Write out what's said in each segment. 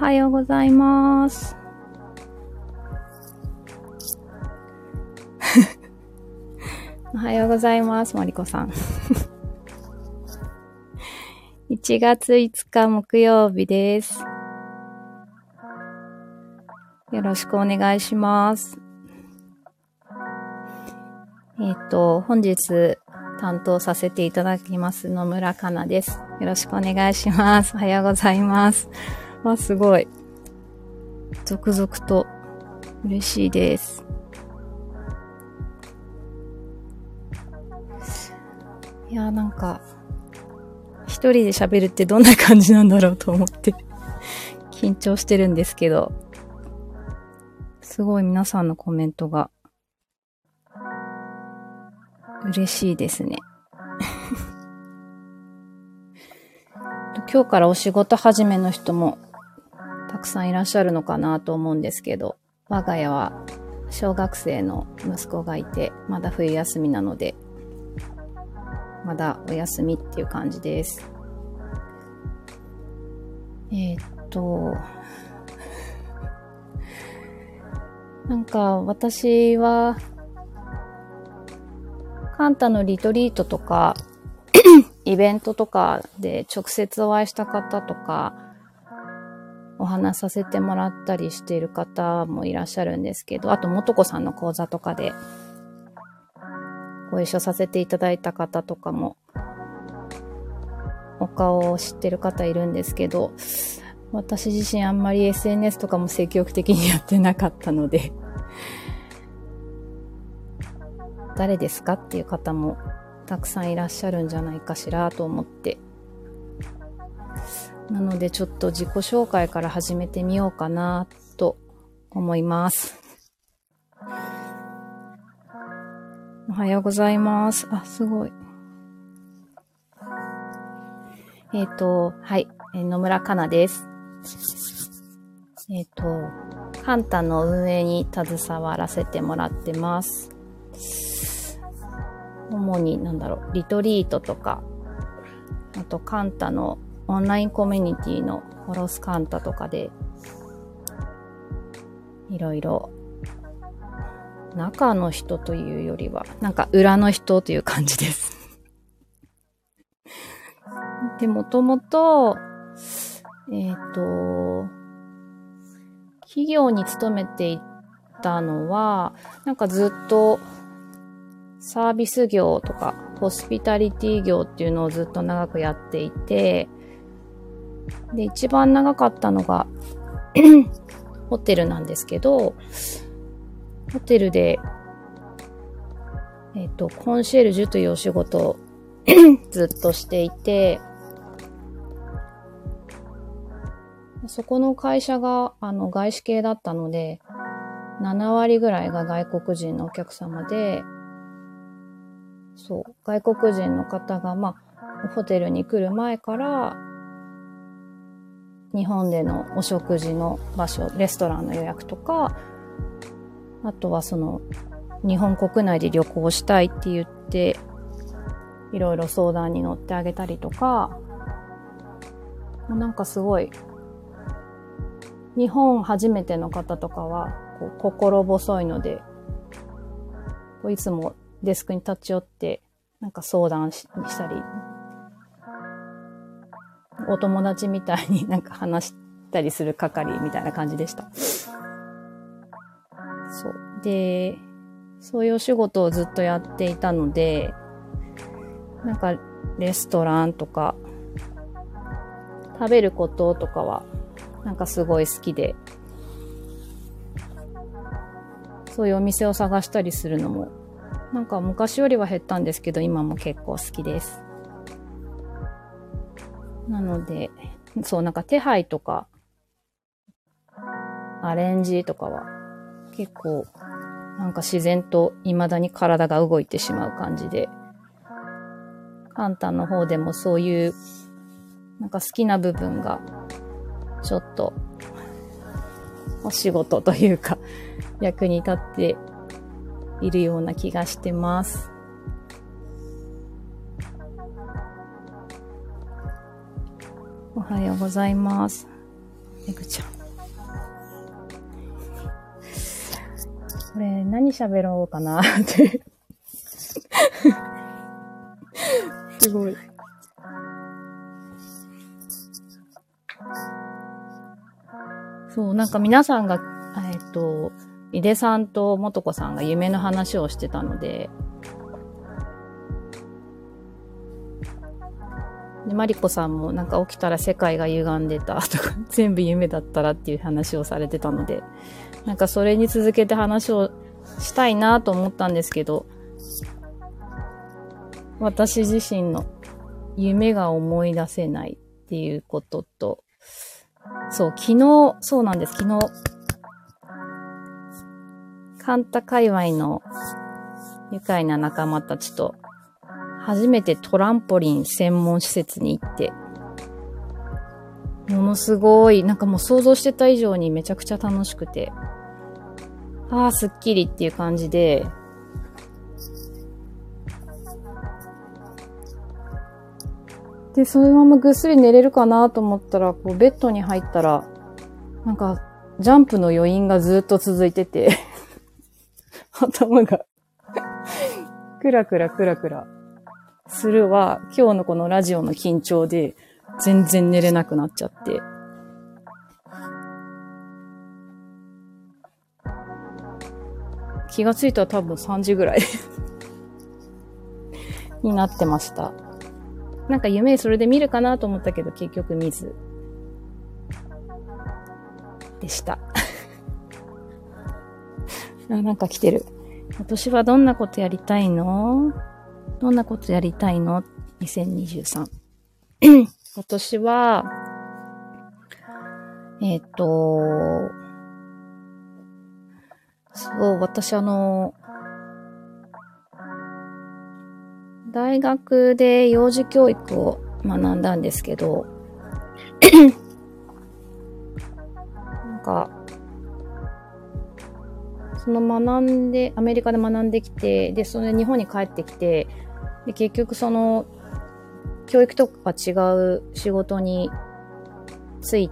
おはようございます。おはようございます、マリコさん。1月5日木曜日です。よろしくお願いします。えっ、と、本日担当させていただきます野村かなです。よろしくお願いします。おはようございます。わ、すごい。続々と嬉しいです。いや、なんか、一人で喋るってどんな感じなんだろうと思って、緊張してるんですけど、すごい皆さんのコメントが、嬉しいですね。今日からお仕事始めの人もたくさんいらっしゃるのかなと思うんですけど、我が家は小学生の息子がいて、まだ冬休みなので、まだお休みっていう感じです。えーっと、なんか私は、カンタのリトリートとか、イベントとかで直接お会いした方とか、お話させてもらったりしている方もいらっしゃるんですけど、あと、もとこさんの講座とかでご一緒させていただいた方とかも、お顔を知ってる方いるんですけど、私自身あんまり SNS とかも積極的にやってなかったので、誰ですかっていう方もたくさんいらっしゃるんじゃないかしらと思って。なのでちょっと自己紹介から始めてみようかなと思います。おはようございます。あ、すごい。えっ、と、はい、野村かなです。えっ、と、カンタの運営に携わらせてもらってます。主に、なんだろう、リトリートとか、あとカンタのオンラインコミュニティのホロスカンタとかで、いろいろ、中の人というよりは、なんか裏の人という感じです。で、もともと、えっ、と、企業に勤めていたのは、なんかずっとサービス業とか、ホスピタリティ業っていうのをずっと長くやっていて、で、一番長かったのが、ホテルなんですけど、ホテルで、えっ、と、コンシェルジュというお仕事を ずっとしていて、そこの会社が、あの、外資系だったので、7割ぐらいが外国人のお客様で、そう、外国人の方が、まあ、ホテルに来る前から、日本でのお食事の場所、レストランの予約とか、あとはその、日本国内で旅行したいって言って、いろいろ相談に乗ってあげたりとか、もうなんかすごい、日本初めての方とかは、こう心細いので、こういつもデスクに立ち寄って、なんか相談したり、お友達みたいになんか話したりする係みたいな感じでした。そう。で、そういうお仕事をずっとやっていたので、なんかレストランとか、食べることとかは、なんかすごい好きで、そういうお店を探したりするのも、なんか昔よりは減ったんですけど、今も結構好きです。なので、そう、なんか手配とか、アレンジとかは、結構、なんか自然と未だに体が動いてしまう感じで、カンタの方でもそういう、なんか好きな部分が、ちょっと、お仕事というか、役に立っているような気がしてます。おはようございます。めぐちゃん。これ、何喋ろうかなって。すごい。そう、なんか皆さんが、えっと、井出さんと元子さんが夢の話をしてたので、で、マリコさんもなんか起きたら世界が歪んでたとか、全部夢だったらっていう話をされてたので、なんかそれに続けて話をしたいなと思ったんですけど、私自身の夢が思い出せないっていうことと、そう、昨日、そうなんです、昨日、カンタ界隈の愉快な仲間たちと、初めてトランポリン専門施設に行って、ものすごい、なんかもう想像してた以上にめちゃくちゃ楽しくて、ああ、すっきりっていう感じで、で、そのままぐっすり寝れるかなと思ったら、こうベッドに入ったら、なんか、ジャンプの余韻がずっと続いてて、頭が、クラクラクラクラ。するは、今日のこのラジオの緊張で、全然寝れなくなっちゃって。気がついたら多分3時ぐらい になってました。なんか夢それで見るかなと思ったけど結局見ず。でした。あ、なんか来てる。今年はどんなことやりたいの？どんなことやりたいの ?2023。今年 は、えっ、と、そう、私あの、大学で幼児教育を学んだんですけど、なんか、その学んで、アメリカで学んできて、で、それで日本に帰ってきて、で、結局その、教育とか違う仕事につい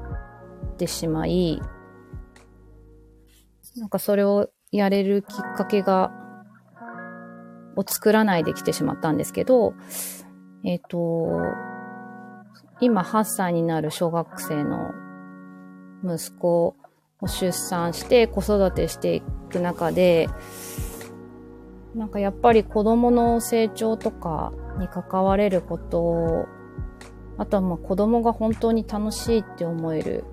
てしまい、なんかそれをやれるきっかけが、を作らないできてしまったんですけど、えっ、と、今8歳になる小学生の息子を出産して子育てしていく中で、なんかやっぱり子供の成長とかに関われることを、あとはまあ子供が本当に楽しいって思える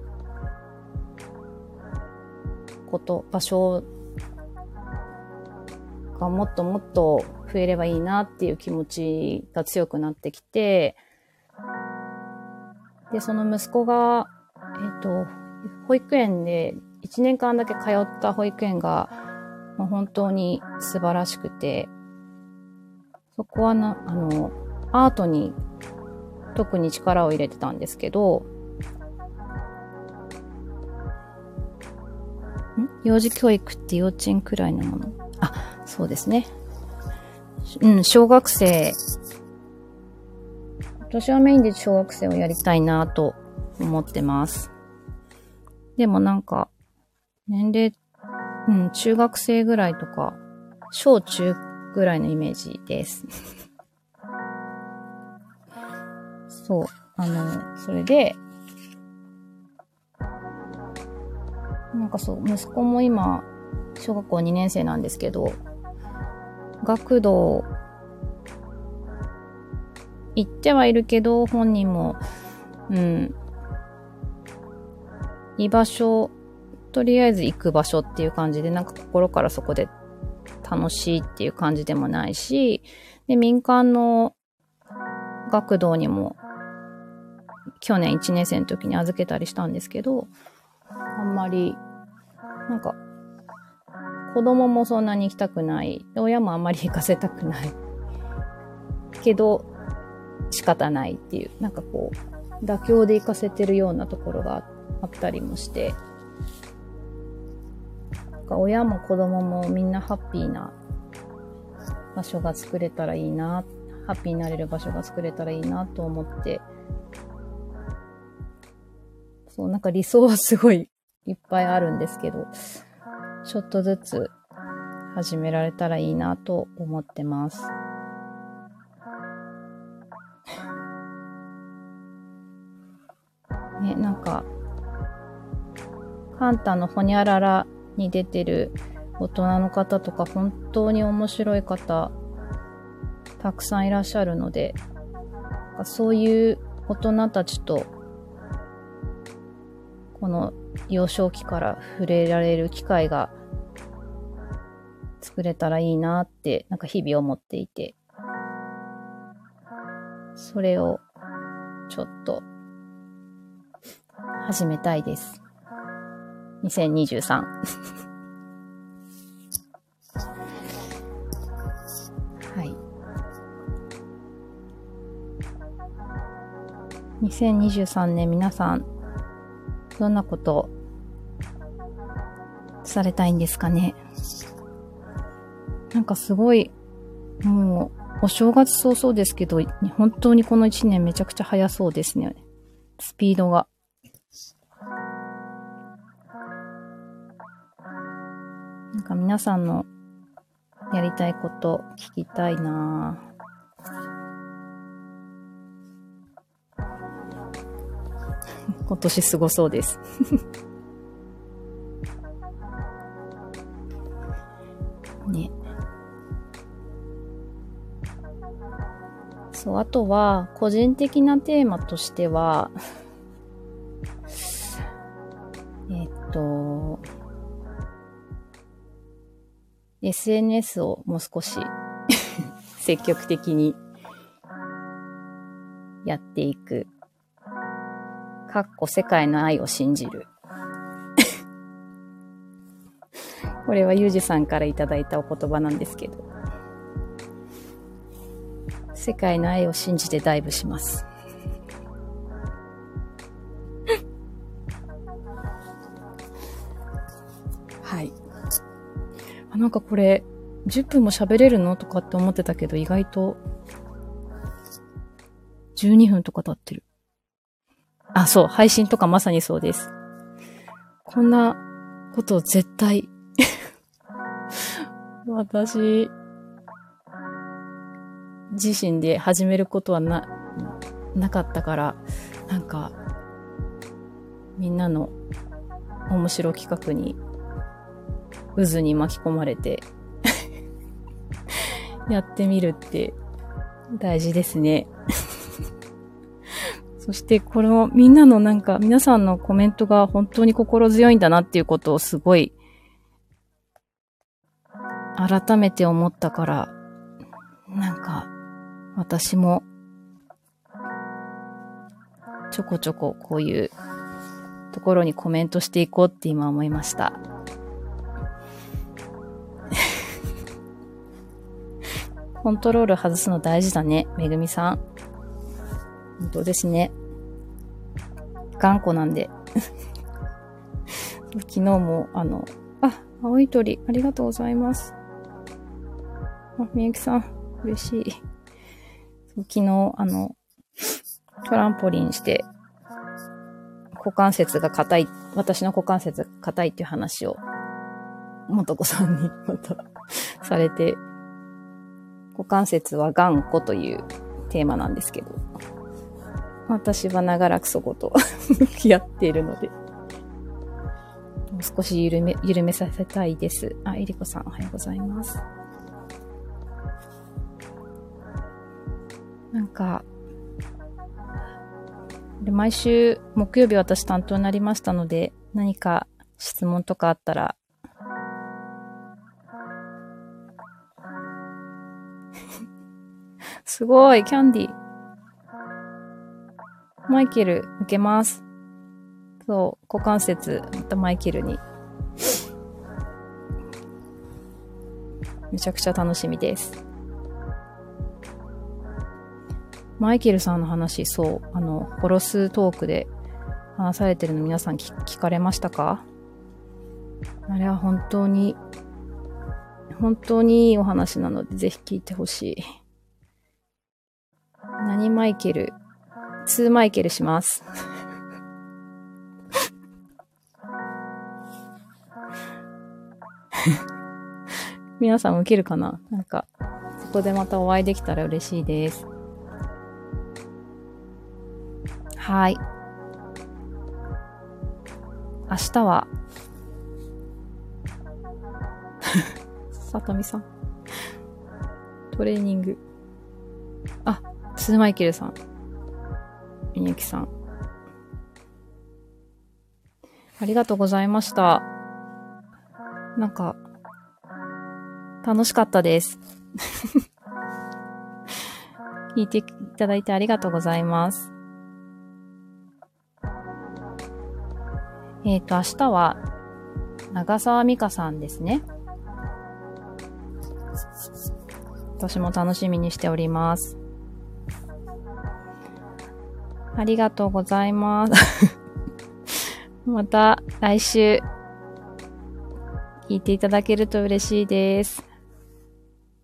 こと、場所がもっともっと増えればいいなっていう気持ちが強くなってきて、で、その息子が、えっ、と、保育園で1年間だけ通った保育園が、もう本当に素晴らしくて、そこはな、あの、アートに特に力を入れてたんですけど、ん？幼児教育って幼稚園くらいのもの？あ、そうですね。うん、小学生。私はメインで小学生をやりたいなと思ってます。でもなんか、年齢、うん、中学生ぐらいとか、小中ぐらいのイメージです。そう。あの、それで、なんかそう、息子も今、小学校2年生なんですけど、学童、行ってはいるけど、本人も、うん、居場所、とりあえず行く場所っていう感じで、なんか心からそこで楽しいっていう感じでもないし、で、民間の学童にも、去年1年生の時に預けたりしたんですけど、あんまり、なんか、子供もそんなに行きたくない。親もあんまり行かせたくない。けど、仕方ないっていう、なんかこう、妥協で行かせてるようなところがあったりもして、なんか親も子供もみんなハッピーな場所が作れたらいいな、ハッピーになれる場所が作れたらいいなと思って、そう、なんか理想はすごいいっぱいあるんですけど、ちょっとずつ始められたらいいなと思ってます。ね、なんか、カンタのホニャララに出てる大人の方とか本当に面白い方たくさんいらっしゃるので、そういう大人たちとこの幼少期から触れられる機会が作れたらいいなってなんか日々思っていてそれをちょっと始めたいです。2023。はい。2023年皆さん、どんなことされたいんですかね？なんかすごい、もう、お正月早々ですけど、本当にこの1年めちゃくちゃ早そうですね。スピードが。なんか皆さんのやりたいこと聞きたいな 今年すごそうです ね。そう、あとは、個人的なテーマとしては、SNS をもう少し 積極的にやっていく。かっこ世界の愛を信じる。これはゆうじさんからいただいたお言葉なんですけど。世界の愛を信じてダイブします。あ、なんかこれ、10分も喋れるの？とかって思ってたけど、意外と、12分とか経ってる。あ、そう、配信とかまさにそうです。こんなこと絶対 私、自身で始めることはな、なかったから、なんか、みんなの面白企画に渦に巻き込まれて やってみるって大事ですね そしてこのみんなのなんか皆さんのコメントが本当に心強いんだなっていうことをすごい改めて思ったからなんか私もちょこちょここういうところにコメントしていこうって今思いました。コントロール外すの大事だね。めぐみさん。本当ですね。頑固なんで。昨日も、あの、あ、青い鳥、ありがとうございます。あ、みゆきさん、嬉しい。昨日、あの、トランポリンして、股関節が硬い、私の股関節が硬いっていう話を、元子さんにまた されて、股関節は頑固というテーマなんですけど、私は長らくそこと向き合っているので、もう少し緩め、緩めさせたいです。あ、えりこさんおはようございます。なんか、で毎週木曜日私担当になりましたので、何か質問とかあったらすごい、キャンディ。マイケル、受けます。そう、股関節、またマイケルに。めちゃくちゃ楽しみです。マイケルさんの話、そう、あの、殺すトークで話されてるの皆さん聞かれましたか？あれは本当に、本当にいいお話なので、ぜひ聞いてほしい。何マイケル ?2 マイケルします。皆さん受けるかな？なんか、そこでまたお会いできたら嬉しいです。はい。明日は、さとみさん。トレーニング。あ、ツーマイケルさん。みゆきさん。ありがとうございました。なんか、楽しかったです。聞いていただいてありがとうございます。えっ、ー、と、明日は、長澤美香さんですね。私も楽しみにしております。ありがとうございます。また来週聞いていただけると嬉しいです。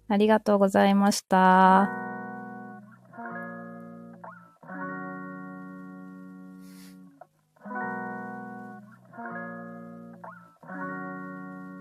ありがとうございました。